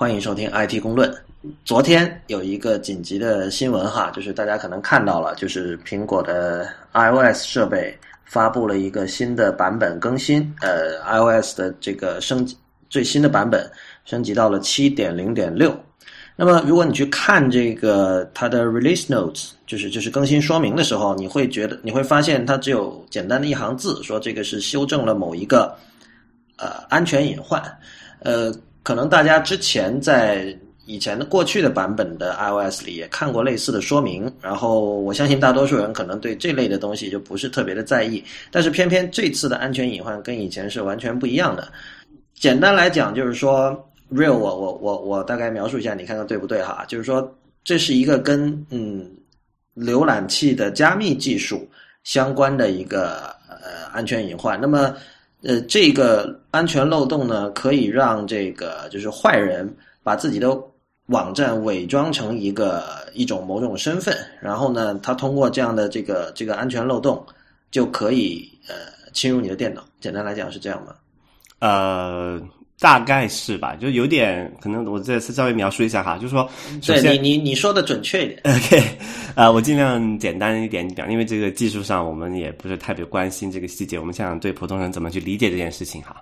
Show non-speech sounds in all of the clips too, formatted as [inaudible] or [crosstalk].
欢迎收听 IT 公论。昨天有一个紧急的新闻哈，就是大家可能看到了，就是苹果的 iOS 设备发布了一个新的版本更新，呃，iOS 的这个升级最新的版本升级到了七点零点六。那么，如果你去看这个它的 release notes，就是就是更新说明的时候，你会觉得你会发现它只有简单的一行字，说这个是修正了某一个呃安全隐患，呃。可能大家之前在以前的过去的版本的 iOS 里也看过类似的说明，然后我相信大多数人可能对这类的东西就不是特别的在意，但是偏偏这次的安全隐患跟以前是完全不一样的。简单来讲，就是说，Real，我我我我大概描述一下，你看看对不对哈？就是说，这是一个跟嗯浏览器的加密技术相关的一个呃安全隐患。那么呃，这个安全漏洞呢，可以让这个就是坏人把自己的网站伪装成一个一种某种身份，然后呢，他通过这样的这个这个安全漏洞，就可以呃侵入你的电脑。简单来讲是这样吗？呃。大概是吧，就有点可能，我这次稍微描述一下哈，就是说，对你你你说的准确一点。[laughs] OK，啊，我尽量简单一点讲，因为这个技术上我们也不是特别关心这个细节，我们想对普通人怎么去理解这件事情哈。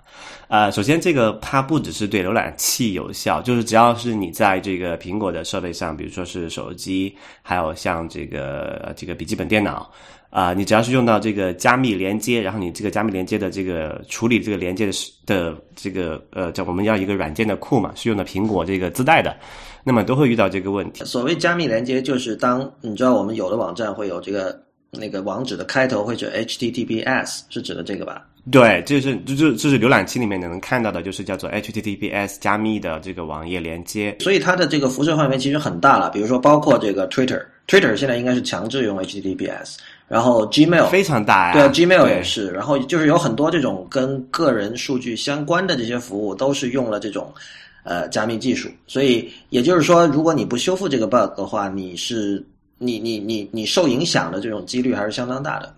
呃，首先这个它不只是对浏览器有效，就是只要是你在这个苹果的设备上，比如说是手机，还有像这个这个笔记本电脑。啊，你只要是用到这个加密连接，然后你这个加密连接的这个处理这个连接的的这个呃，叫我们要一个软件的库嘛，是用的苹果这个自带的，那么都会遇到这个问题。所谓加密连接，就是当你知道我们有的网站会有这个那个网址的开头会是 HTTPS，是指的这个吧？对，这是就就这是浏览器里面能看到的，就是叫做 HTTPS 加密的这个网页连接。所以它的这个辐射范围其实很大了，比如说包括这个 Twitter，Twitter 现在应该是强制用 HTTPS。然后 Gmail 非常大呀，对，Gmail 也是。然后就是有很多这种跟个人数据相关的这些服务，都是用了这种呃加密技术。所以也就是说，如果你不修复这个 bug 的话，你是你你你你受影响的这种几率还是相当大的。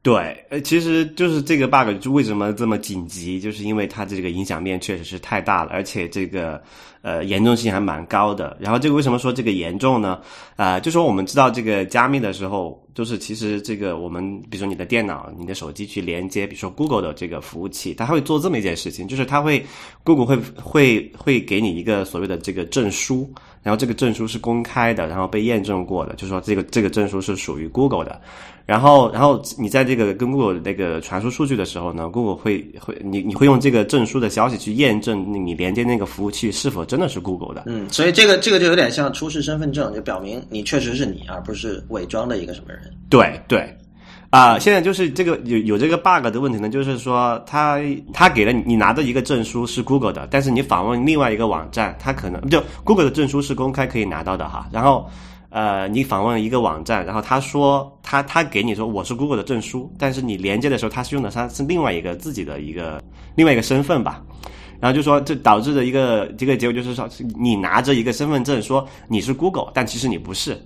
对，呃，其实就是这个 bug 就为什么这么紧急，就是因为它这个影响面确实是太大了，而且这个呃严重性还蛮高的。然后这个为什么说这个严重呢？啊，就说我们知道这个加密的时候，就是其实这个我们比如说你的电脑、你的手机去连接，比如说 Google 的这个服务器，它会做这么一件事情，就是它会 Google 会会会给你一个所谓的这个证书，然后这个证书是公开的，然后被验证过的，就是说这个这个证书是属于 Google 的。然后，然后你在这个跟 Google 那个传输数据的时候呢，Google 会会你你会用这个证书的消息去验证你连接那个服务器是否真的是 Google 的。嗯，所以这个这个就有点像出示身份证，就表明你确实是你，而不是伪装的一个什么人。对对，啊，现在就是这个有有这个 bug 的问题呢，就是说他他给了你你拿的一个证书是 Google 的，但是你访问另外一个网站，他可能就 Google 的证书是公开可以拿到的哈，然后。呃，你访问一个网站，然后他说他他给你说我是 Google 的证书，但是你连接的时候他是用的他是另外一个自己的一个另外一个身份吧，然后就说这导致的一个这个结果就是说你拿着一个身份证说你是 Google，但其实你不是，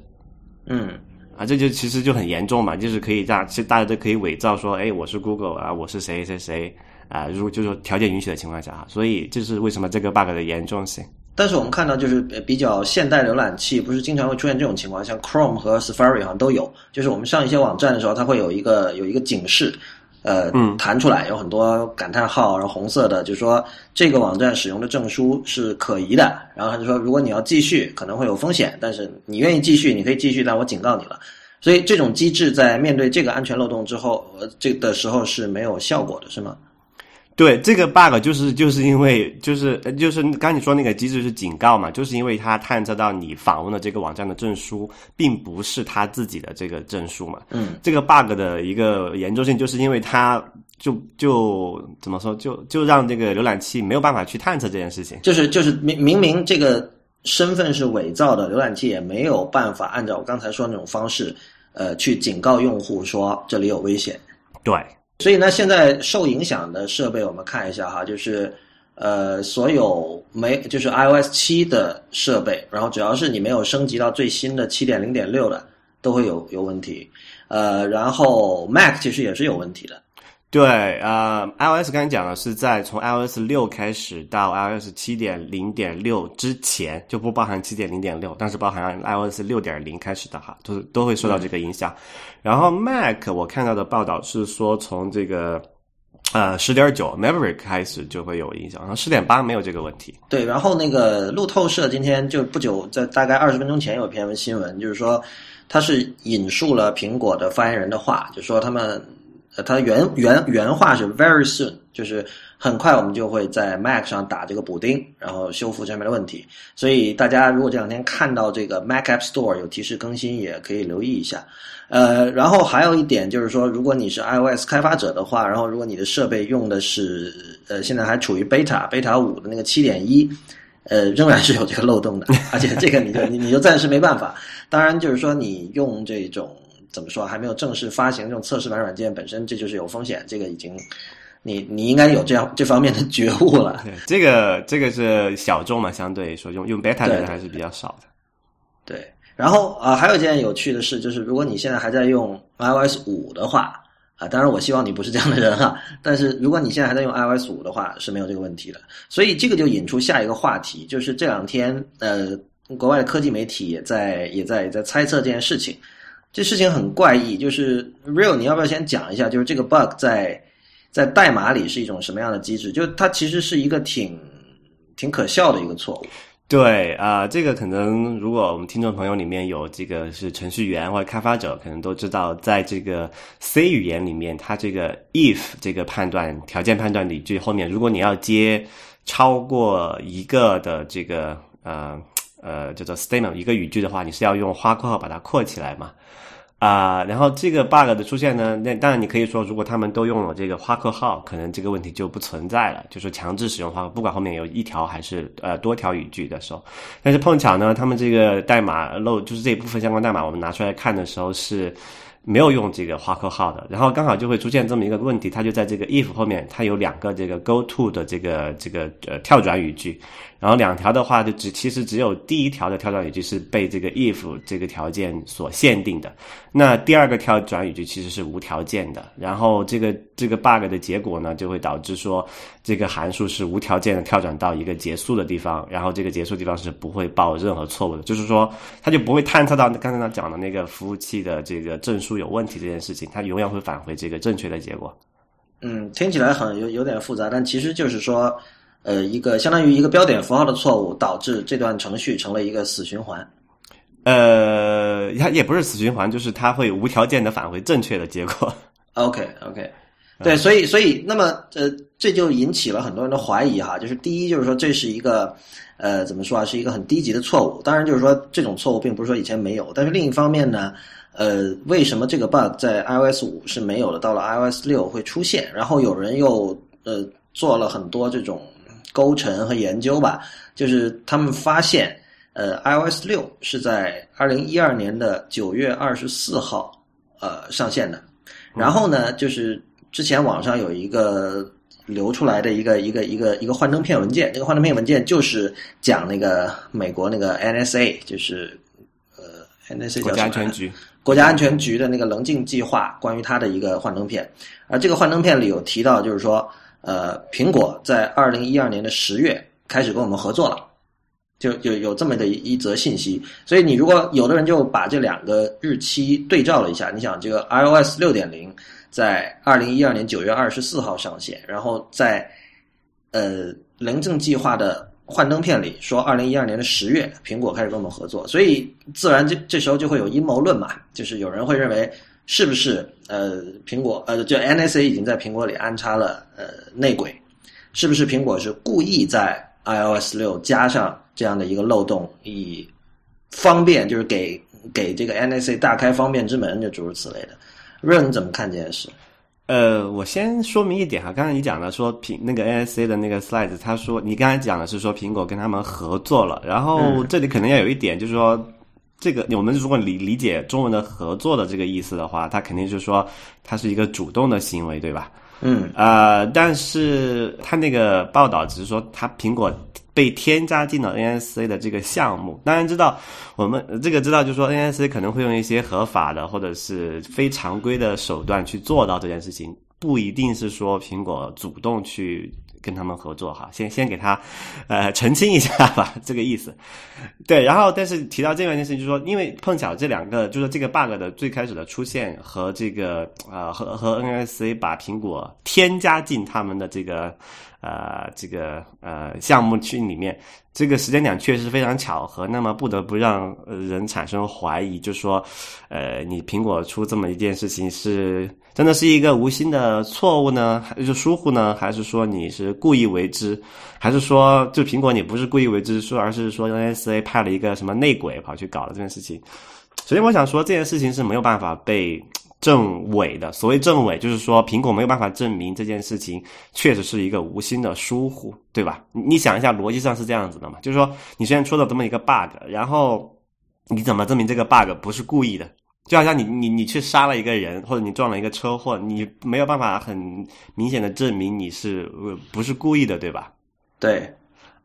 嗯，啊这就其实就很严重嘛，就是可以让其实大家都可以伪造说哎我是 Google 啊我是谁谁谁啊如果就是说条件允许的情况下，所以这是为什么这个 bug 的严重性。但是我们看到，就是比较现代浏览器，不是经常会出现这种情况，像 Chrome 和 Safari 好像都有。就是我们上一些网站的时候，它会有一个有一个警示，呃，弹出来，有很多感叹号，然后红色的，就是说这个网站使用的证书是可疑的。然后他就说，如果你要继续，可能会有风险，但是你愿意继续，你可以继续，但我警告你了。所以这种机制在面对这个安全漏洞之后，呃，这的时候是没有效果的，是吗？对这个 bug 就是就是因为就是就是刚你说那个机制是警告嘛，就是因为它探测到你访问的这个网站的证书并不是他自己的这个证书嘛。嗯，这个 bug 的一个严重性就是因为它就就怎么说就就让这个浏览器没有办法去探测这件事情。就是就是明明明这个身份是伪造的，浏览器也没有办法按照我刚才说那种方式，呃，去警告用户说这里有危险。对。所以呢，现在受影响的设备，我们看一下哈，就是呃，所有没就是 iOS 七的设备，然后只要是你没有升级到最新的七点零点六的，都会有有问题。呃，然后 Mac 其实也是有问题的。对，呃，iOS 刚才讲了是在从 iOS 六开始到 iOS 七点零点六之前，就不包含七点零点六，但是包含 iOS 六点零开始的哈，都都会受到这个影响。然后 Mac 我看到的报道是说从这个呃十点九 Maverick 开始就会有影响，然后十点八没有这个问题。对，然后那个路透社今天就不久在大概二十分钟前有篇新闻，就是说他是引述了苹果的发言人的话，就说他们。呃，它原原原话是 very soon，就是很快我们就会在 Mac 上打这个补丁，然后修复上面的问题。所以大家如果这两天看到这个 Mac App Store 有提示更新，也可以留意一下。呃，然后还有一点就是说，如果你是 iOS 开发者的话，然后如果你的设备用的是呃现在还处于 beta beta 五的那个七点一，呃，仍然是有这个漏洞的，而且这个你就你你就暂时没办法。当然就是说你用这种。怎么说？还没有正式发行这种测试版软件，本身这就是有风险。这个已经，你你应该有这样这方面的觉悟了。对，这个这个是小众嘛，相对说用用 beta 的人还是比较少的。对，然后啊，还有一件有趣的事，就是如果你现在还在用 iOS 五的话啊，当然我希望你不是这样的人哈。但是如果你现在还在用 iOS 五的话，是没有这个问题的。所以这个就引出下一个话题，就是这两天呃，国外的科技媒体也在也在也在猜测这件事情。这事情很怪异，就是 Real，你要不要先讲一下，就是这个 bug 在在代码里是一种什么样的机制？就它其实是一个挺挺可笑的一个错误。对啊，这个可能如果我们听众朋友里面有这个是程序员或者开发者，可能都知道，在这个 C 语言里面，它这个 if 这个判断条件判断里句后面，如果你要接超过一个的这个呃呃叫做 statement 一个语句的话，你是要用花括号把它括起来嘛？啊，然后这个 bug 的出现呢，那当然你可以说，如果他们都用了这个花括号，可能这个问题就不存在了，就是强制使用花，不管后面有一条还是呃多条语句的时候。但是碰巧呢，他们这个代码漏，就是这一部分相关代码，我们拿出来看的时候是没有用这个花括号的，然后刚好就会出现这么一个问题，它就在这个 if 后面，它有两个这个 go to 的这个这个呃跳转语句。然后两条的话，就只其实只有第一条的跳转语句是被这个 if 这个条件所限定的，那第二个跳转语句其实是无条件的。然后这个这个 bug 的结果呢，就会导致说这个函数是无条件的跳转到一个结束的地方，然后这个结束地方是不会报任何错误的，就是说它就不会探测到刚才他讲的那个服务器的这个证书有问题这件事情，它永远会返回这个正确的结果。嗯，听起来很有有点复杂，但其实就是说。呃，一个相当于一个标点符号的错误，导致这段程序成了一个死循环。呃，它也不是死循环，就是它会无条件的返回正确的结果。[laughs] OK，OK，对，所以，所以，那么，呃，这就引起了很多人的怀疑哈。就是第一，就是说这是一个，呃，怎么说啊，是一个很低级的错误。当然，就是说这种错误并不是说以前没有，但是另一方面呢，呃，为什么这个 bug 在 iOS 五是没有的，到了 iOS 六会出现？然后有人又呃做了很多这种。勾陈和研究吧，就是他们发现，呃，iOS 六是在二零一二年的九月二十四号，呃，上线的。然后呢，就是之前网上有一个流出来的一个一个一个一个幻灯片文件，这个幻灯片文件就是讲那个美国那个 NSA，就是呃 NSA 国家安全局国家安全局的那个棱镜计划，关于它的一个幻灯片。而这个幻灯片里有提到，就是说。呃，苹果在二零一二年的十月开始跟我们合作了，就有有这么的一一则信息。所以你如果有的人就把这两个日期对照了一下，你想这个 iOS 六点零在二零一二年九月二十四号上线，然后在呃棱镜计划的幻灯片里说二零一二年的十月苹果开始跟我们合作，所以自然这这时候就会有阴谋论嘛，就是有人会认为。是不是呃，苹果呃，就 NSA 已经在苹果里安插了呃内鬼？是不是苹果是故意在 iOS 六加上这样的一个漏洞，以方便就是给给这个 NSA 大开方便之门，就诸如此类的？润你怎么看这件事？呃，我先说明一点哈，刚才你讲的说苹那个 NSA 的那个 slides，他说你刚才讲的是说苹果跟他们合作了，然后这里可能要有一点就是说。这个我们如果理理解中文的合作的这个意思的话，它肯定就是说它是一个主动的行为，对吧？嗯，呃，但是他那个报道只是说他苹果被添加进了 NSA 的这个项目。当然知道我们这个知道，就是说 NSA 可能会用一些合法的或者是非常规的手段去做到这件事情。不一定是说苹果主动去跟他们合作哈，先先给他呃澄清一下吧，[laughs] 这个意思。对，然后但是提到这样一件事情，就是说，因为碰巧这两个，就是这个 bug 的最开始的出现和这个呃和和 NSA 把苹果添加进他们的这个呃这个呃项目群里面，这个时间点确实非常巧合，那么不得不让人产生怀疑，就说呃你苹果出这么一件事情是。真的是一个无心的错误呢，还是疏忽呢？还是说你是故意为之？还是说就苹果你不是故意为之，说而是说 NSA 派了一个什么内鬼跑去搞了这件事情？首先我想说这件事情是没有办法被证伪的。所谓证伪，就是说苹果没有办法证明这件事情确实是一个无心的疏忽，对吧？你想一下，逻辑上是这样子的嘛？就是说你虽然出了这么一个 bug，然后你怎么证明这个 bug 不是故意的？就好像你你你去杀了一个人，或者你撞了一个车祸，你没有办法很明显的证明你是不是故意的，对吧？对，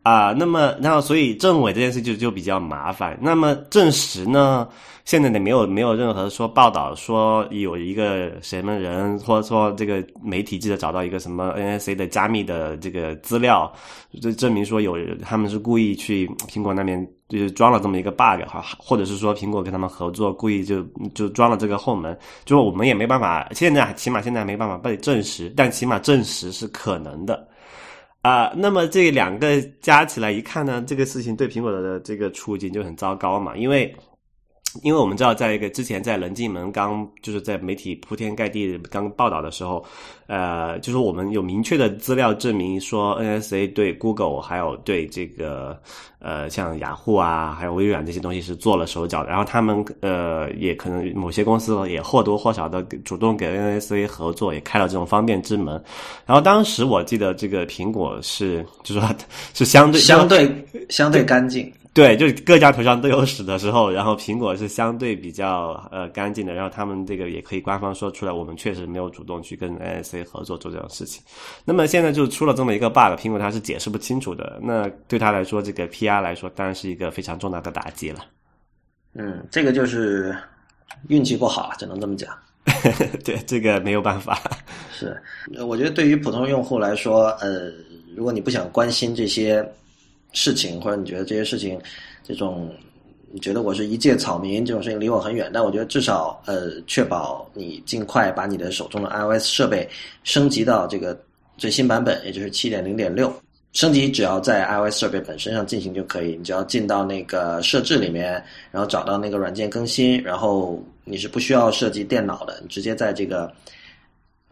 啊，那么然后所以证伪这件事就就比较麻烦。那么证实呢？现在呢没有没有任何说报道说有一个什么人，或者说这个媒体记者找到一个什么 NSA 的加密的这个资料，就证明说有他们是故意去苹果那边。就是装了这么一个 bug 哈，或者是说苹果跟他们合作，故意就就装了这个后门，就是我们也没办法，现在起码现在没办法被证实，但起码证实是可能的啊。那么这两个加起来一看呢，这个事情对苹果的这个处境就很糟糕嘛，因为。因为我们知道，在一个之前，在棱镜门刚就是在媒体铺天盖地刚报道的时候，呃，就是我们有明确的资料证明说，NSA 对 Google 还有对这个呃像雅虎啊，还有微软这些东西是做了手脚的。然后他们呃也可能某些公司也或多或少的主动给 NSA 合作，也开了这种方便之门。然后当时我记得这个苹果是就说 [laughs] 是相对相对相对干净。对，就是各家头上都有屎的时候，然后苹果是相对比较呃干净的，然后他们这个也可以官方说出来，我们确实没有主动去跟 NSA 合作做这种事情。那么现在就出了这么一个 bug，苹果它是解释不清楚的，那对他来说，这个 PR 来说当然是一个非常重大的打击了。嗯，这个就是运气不好，只能这么讲。[laughs] 对，这个没有办法。是，我觉得对于普通用户来说，呃，如果你不想关心这些。事情，或者你觉得这些事情，这种你觉得我是一介草民，这种事情离我很远。但我觉得至少呃，确保你尽快把你的手中的 iOS 设备升级到这个最新版本，也就是七点零点六。升级只要在 iOS 设备本身上进行就可以，你只要进到那个设置里面，然后找到那个软件更新，然后你是不需要设计电脑的，你直接在这个。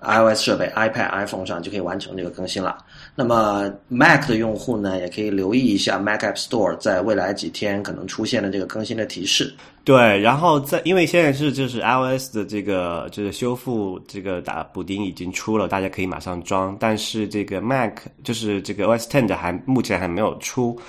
iOS 设备、iPad、iPhone 上就可以完成这个更新了。那么 Mac 的用户呢，也可以留意一下 Mac App Store 在未来几天可能出现的这个更新的提示。对，然后在因为现在是就是 iOS 的这个就是修复这个打补丁已经出了，大家可以马上装。但是这个 Mac 就是这个 OS Ten 的还目前还没有出。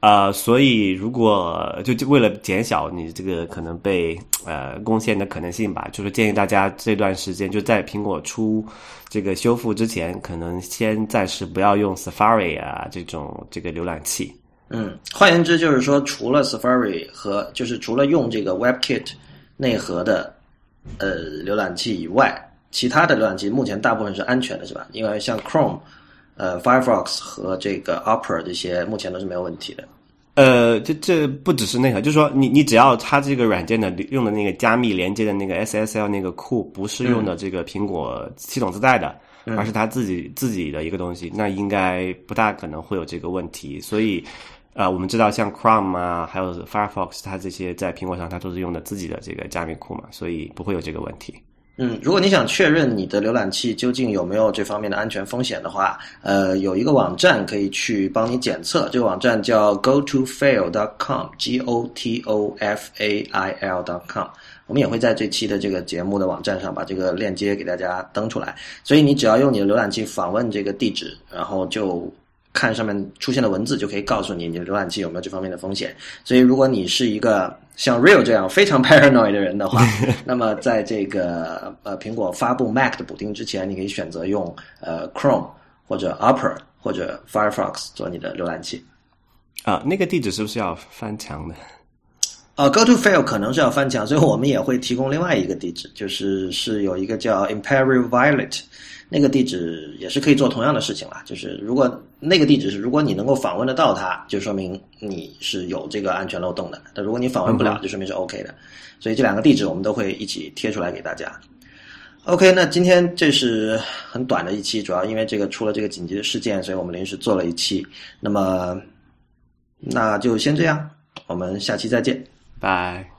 呃，所以如果就就为了减小你这个可能被呃攻陷的可能性吧，就是建议大家这段时间就在苹果出这个修复之前，可能先暂时不要用 Safari 啊这种这个浏览器。嗯，换言之就是说，除了 Safari 和就是除了用这个 WebKit 内核的呃浏览器以外，其他的浏览器目前大部分是安全的，是吧？因为像 Chrome。呃，Firefox 和这个 Opera 这些目前都是没有问题的。呃，这这不只是那个，就是说，你你只要它这个软件的用的那个加密连接的那个 SSL 那个库不是用的这个苹果系统自带的，而是它自己自己的一个东西，那应该不大可能会有这个问题。所以，呃，我们知道像 Chrome 啊，还有 Firefox，它这些在苹果上它都是用的自己的这个加密库嘛，所以不会有这个问题。嗯，如果你想确认你的浏览器究竟有没有这方面的安全风险的话，呃，有一个网站可以去帮你检测。这个网站叫 go to fail dot com g o t o f a i l dot com，。我们也会在这期的这个节目的网站上把这个链接给大家登出来。所以你只要用你的浏览器访问这个地址，然后就。看上面出现的文字就可以告诉你你的浏览器有没有这方面的风险。所以，如果你是一个像 Real 这样非常 [laughs] paranoid 的人的话，[laughs] 那么在这个呃苹果发布 Mac 的补丁之前，你可以选择用呃 Chrome 或者 Opera 或者 Firefox 做你的浏览器。啊，那个地址是不是要翻墙的？呃，Go to fail 可能是要翻墙，所以我们也会提供另外一个地址，就是是有一个叫 Imperial Violet，那个地址也是可以做同样的事情了。就是如果那个地址是如果你能够访问得到它，就说明你是有这个安全漏洞的；但如果你访问不了，就说明是 OK 的。所以这两个地址我们都会一起贴出来给大家。OK，那今天这是很短的一期，主要因为这个出了这个紧急的事件，所以我们临时做了一期。那么那就先这样，我们下期再见。拜。